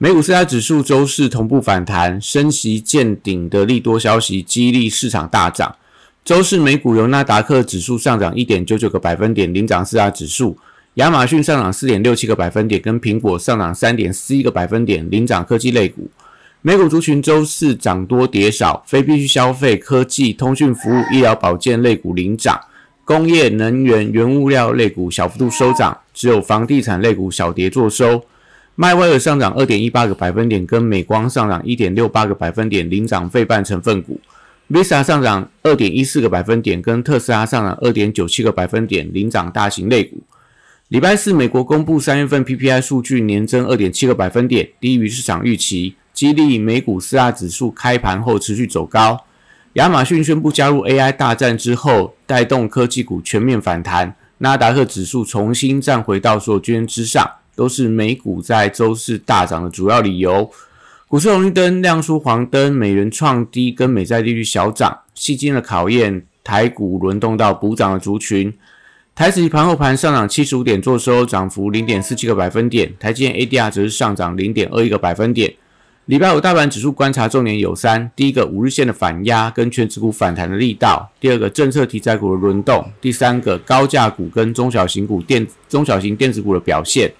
美股四大指数周四同步反弹，升息见顶的利多消息激励市场大涨。周四美股由纳达克指数上涨一点九九个百分点领涨四大指数，亚马逊上涨四点六七个百分点，跟苹果上涨三点四一个百分点领涨科技类股。美股族群周四涨多跌少，非必需消费、科技、通讯服务、医疗保健类股领涨，工业、能源、原物料类股小幅度收涨，只有房地产类股小跌作收。迈威尔上涨二点一八个百分点，跟美光上涨一点六八个百分点领涨费半成分股。Visa 上涨二点一四个百分点，跟特斯拉上涨二点九七个百分点领涨大型类股。礼拜四，美国公布三月份 PPI 数据年增二点七个百分点，低于市场预期。激励美股四大指数开盘后持续走高，亚马逊宣布加入 AI 大战之后，带动科技股全面反弹，纳达克指数重新站回到所有均线之上，都是美股在周四大涨的主要理由。股市红绿灯亮出黄灯，美元创低跟美债利率小涨，细经的考验，台股轮动到补涨的族群。台指盘后盘上涨七十五点，做收涨幅零点四七个百分点，台积电 ADR 则是上涨零点二一个百分点。礼拜五大盘指数观察重点有三：第一个五日线的反压跟全指股反弹的力道；第二个政策题材股的轮动；第三个高价股跟中小型股电中小型电子股的表现。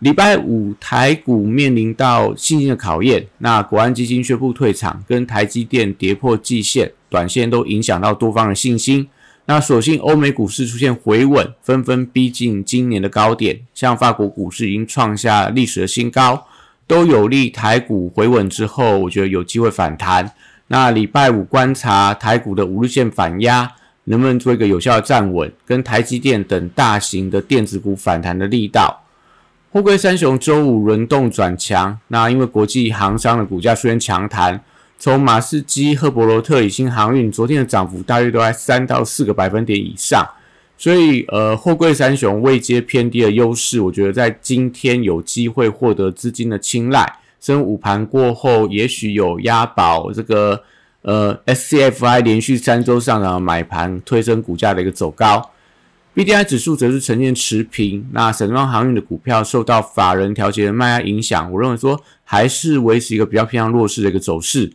礼拜五台股面临到信心的考验，那国安基金宣布退场，跟台积电跌破季线，短线都影响到多方的信心。那所幸欧美股市出现回稳，纷纷逼近今年的高点，像法国股市已经创下历史的新高。都有利台股回稳之后，我觉得有机会反弹。那礼拜五观察台股的五日线反压，能不能做一个有效的站稳，跟台积电等大型的电子股反弹的力道。货柜三雄周五轮动转强，那因为国际航商的股价出现强弹，从马士基、赫伯罗特、以新航运，昨天的涨幅大约都在三到四个百分点以上。所以，呃，货柜三雄位阶偏低的优势，我觉得在今天有机会获得资金的青睐。升午盘过后，也许有押宝这个，呃，SCFI 连续三周上涨买盘推升股价的一个走高。BDI 指数则是呈现持平。那沈庄航运的股票受到法人调节的卖压影响，我认为说还是维持一个比较偏向弱势的一个走势。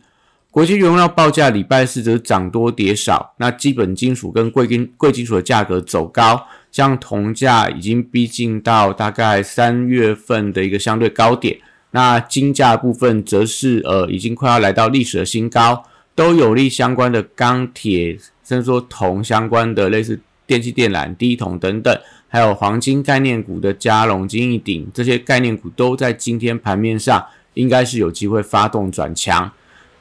国际原料报价礼拜四则涨多跌少，那基本金属跟贵金贵金属的价格走高，像铜价已经逼近到大概三月份的一个相对高点，那金价部分则是呃已经快要来到历史的新高，都有利相关的钢铁，甚至说铜相关的类似电气电缆、低桶等等，还有黄金概念股的加龙、金一鼎这些概念股都在今天盘面上应该是有机会发动转强。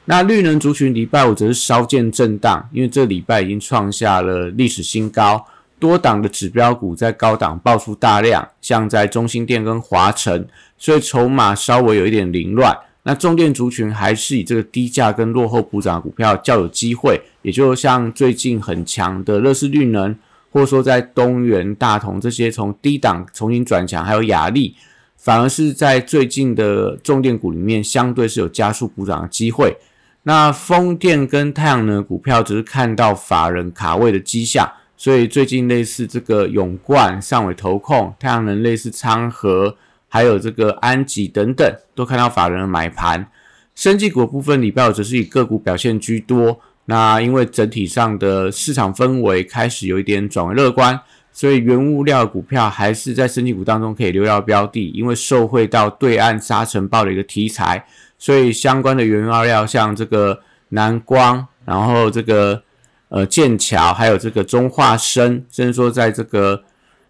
那绿能族群礼拜五则是稍见震荡，因为这礼拜已经创下了历史新高，多档的指标股在高档爆出大量，像在中心电跟华晨，所以筹码稍微有一点凌乱。那重电族群还是以这个低价跟落后补涨股票较有机会，也就像最近很强的乐视绿能，或者说在东元、大同这些从低档重新转强，还有雅力，反而是在最近的重电股里面，相对是有加速补涨的机会。那风电跟太阳能股票只是看到法人卡位的迹象，所以最近类似这个永冠、上尾投控、太阳能类似昌河，还有这个安吉等等，都看到法人的买盘。生技股部分礼拜五则是以个股表现居多。那因为整体上的市场氛围开始有一点转为乐观，所以原物料股票还是在升级股当中可以留到标的，因为受惠到对岸沙尘暴的一个题材。所以相关的原料料，像这个南光，然后这个呃剑桥，还有这个中化生，甚至说在这个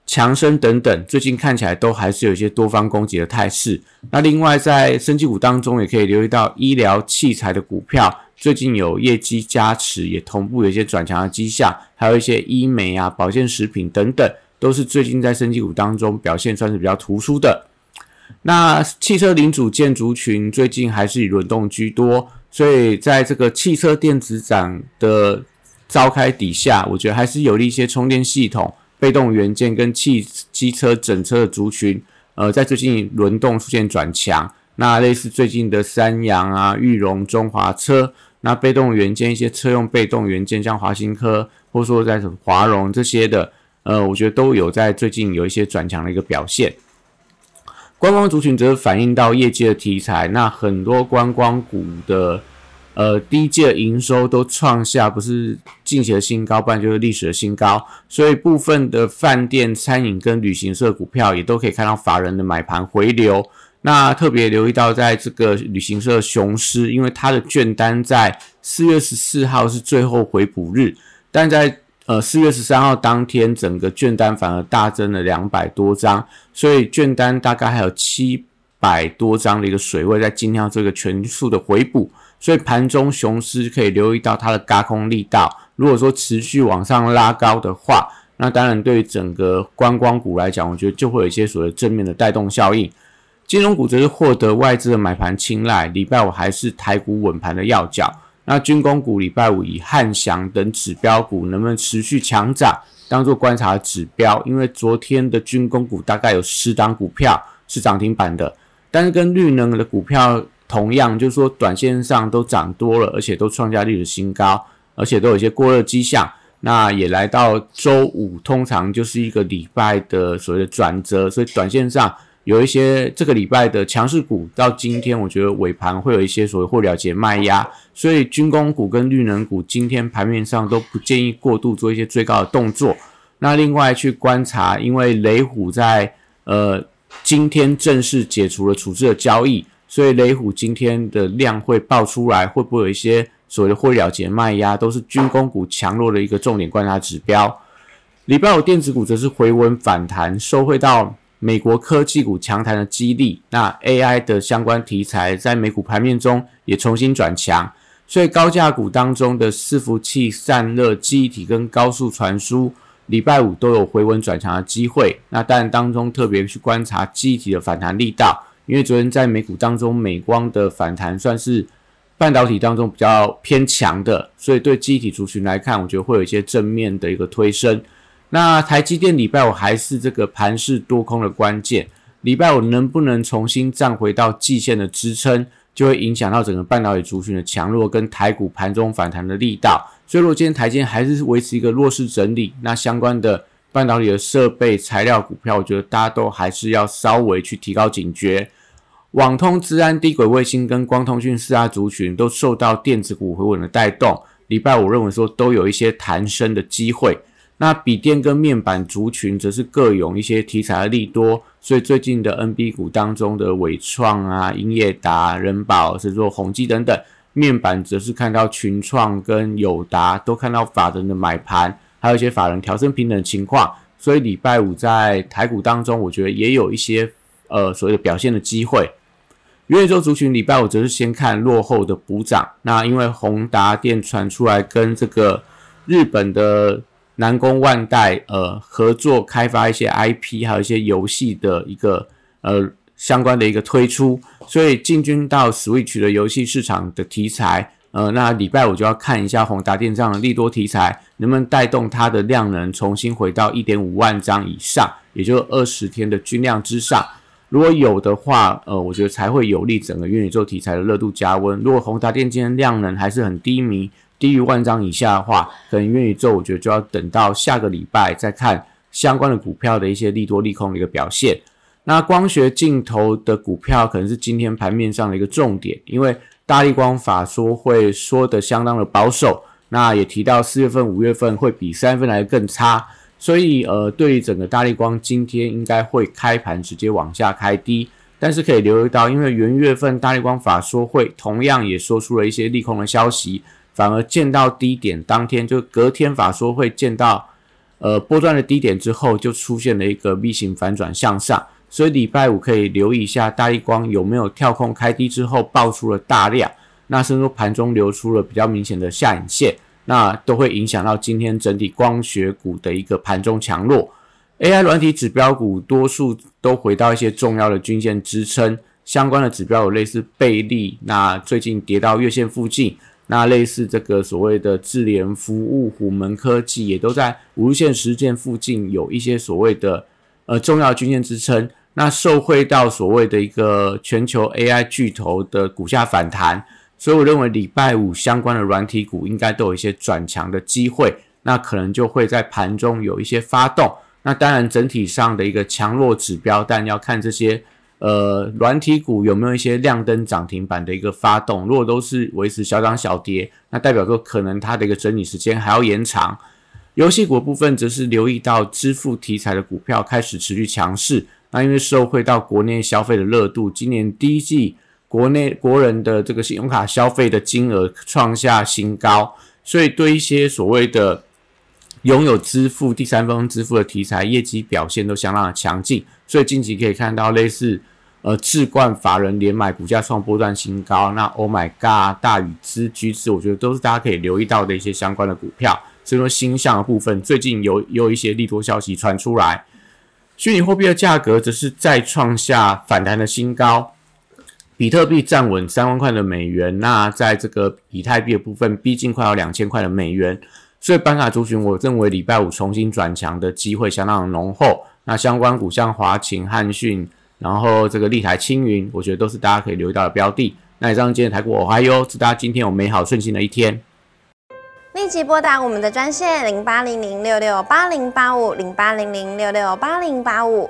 强生等等，最近看起来都还是有一些多方攻击的态势。那另外在升级股当中，也可以留意到医疗器材的股票，最近有业绩加持，也同步有一些转强的迹象，还有一些医美啊、保健食品等等，都是最近在升级股当中表现算是比较突出的。那汽车零组件族群最近还是以轮动居多，所以在这个汽车电子展的召开底下，我觉得还是有利一些充电系统、被动元件跟汽机车整车的族群，呃，在最近轮动出现转强。那类似最近的三洋啊、裕隆、中华车，那被动元件一些车用被动元件，像华新科，或者说在什么华荣这些的，呃，我觉得都有在最近有一些转强的一个表现。观光族群则反映到业界的题材，那很多观光股的呃第一季营收都创下不是近期的新高，不然就是历史的新高，所以部分的饭店、餐饮跟旅行社股票也都可以看到法人的买盘回流。那特别留意到，在这个旅行社雄狮，因为它的券单在四月十四号是最后回补日，但在呃四月十三号当天，整个券单反而大增了两百多张，所以券单大概还有七百多张的一个水位在今天这个全数的回补，所以盘中雄狮可以留意到它的高空力道，如果说持续往上拉高的话，那当然对于整个观光股来讲，我觉得就会有一些所谓正面的带动效应。金融股则是获得外资的买盘青睐，礼拜五还是台股稳盘的要角。那军工股礼拜五以汉翔等指标股能不能持续强涨，当做观察指标。因为昨天的军工股大概有十档股票是涨停板的，但是跟绿能的股票同样，就是说短线上都涨多了，而且都创下历史新高，而且都有一些过热迹象。那也来到周五，通常就是一个礼拜的所谓的转折，所以短线上。有一些这个礼拜的强势股，到今天我觉得尾盘会有一些所谓或了结卖压，所以军工股跟绿能股今天盘面上都不建议过度做一些最高的动作。那另外去观察，因为雷虎在呃今天正式解除了处置的交易，所以雷虎今天的量会爆出来，会不会有一些所谓的或了结卖压，都是军工股强弱的一个重点观察指标。礼拜五电子股则是回稳反弹，收回到。美国科技股强弹的激励，那 AI 的相关题材在美股盘面中也重新转强，所以高价股当中的伺服器、散热、记忆体跟高速传输，礼拜五都有回稳转强的机会。那当然当中特别去观察记忆体的反弹力道，因为昨天在美股当中，美光的反弹算是半导体当中比较偏强的，所以对记忆体族群来看，我觉得会有一些正面的一个推升。那台积电礼拜五还是这个盘势多空的关键，礼拜五能不能重新站回到季线的支撑，就会影响到整个半导体族群的强弱跟台股盘中反弹的力道。所以，如果今天台积还是维持一个弱势整理，那相关的半导体的设备材料股票，我觉得大家都还是要稍微去提高警觉。网通、资安、低轨卫星跟光通讯四大族群都受到电子股回稳的带动，礼拜五认为说都有一些弹升的机会。那笔电跟面板族群则是各有一些题材的利多，所以最近的 NB 股当中的伟创啊、英业达、人保，甚至说宏基等等，面板则是看到群创跟友达都看到法人的买盘，还有一些法人调升平等情况，所以礼拜五在台股当中，我觉得也有一些呃所谓的表现的机会。元宇宙族群礼拜五则是先看落后的补涨，那因为宏达电传出来跟这个日本的。南宫万代呃合作开发一些 IP，还有一些游戏的一个呃相关的一个推出，所以进军到 Switch 的游戏市场的题材，呃，那礼拜五就要看一下宏达电这样的利多题材能不能带动它的量能重新回到一点五万张以上，也就二十天的均量之上。如果有的话，呃，我觉得才会有利整个元宇宙题材的热度加温。如果宏达电今天量能还是很低迷。低于万张以下的话，可能元宇宙我觉得就要等到下个礼拜再看相关的股票的一些利多利空的一个表现。那光学镜头的股票可能是今天盘面上的一个重点，因为大力光法说会说的相当的保守，那也提到四月份、五月份会比三月份来的更差，所以呃，对于整个大力光今天应该会开盘直接往下开低，但是可以留意到，因为元月份大力光法说会同样也说出了一些利空的消息。反而见到低点当天，就隔天法说会见到，呃波段的低点之后，就出现了一个 V 型反转向上，所以礼拜五可以留意一下大力光有没有跳空开低之后爆出了大量，那甚至说盘中流出了比较明显的下影线，那都会影响到今天整体光学股的一个盘中强弱。AI 软体指标股多数都回到一些重要的均线支撑，相关的指标有类似贝利，那最近跌到月线附近，那类似这个所谓的智联服务、虎门科技也都在无线、十日线附近有一些所谓的呃重要均线支撑，那受惠到所谓的一个全球 AI 巨头的股价反弹，所以我认为礼拜五相关的软体股应该都有一些转强的机会，那可能就会在盘中有一些发动。那当然，整体上的一个强弱指标，但要看这些呃软体股有没有一些亮灯涨停板的一个发动。如果都是维持小涨小跌，那代表说可能它的一个整理时间还要延长。游戏股部分则是留意到支付题材的股票开始持续强势。那因为受惠到国内消费的热度，今年第一季国内国人的这个信用卡消费的金额创下新高，所以对一些所谓的。拥有支付第三方支付的题材，业绩表现都相当的强劲，所以近期可以看到类似呃置冠法人连买股价创波段新高，那 Oh my God 大宇资居资，我觉得都是大家可以留意到的一些相关的股票。所以说新向的部分，最近有有一些利多消息传出来，虚拟货币的价格则是再创下反弹的新高，比特币站稳三万块的美元，那在这个以太币的部分逼近快要两千块的美元。所以板卡族群，我认为礼拜五重新转强的机会相当的浓厚。那相关股像华勤、汉讯，然后这个立台、青云，我觉得都是大家可以留意到的标的。那以上今天的台股，我还有祝大家今天有美好顺心的一天。立即拨打我们的专线零八零零六六八零八五零八零零六六八零八五。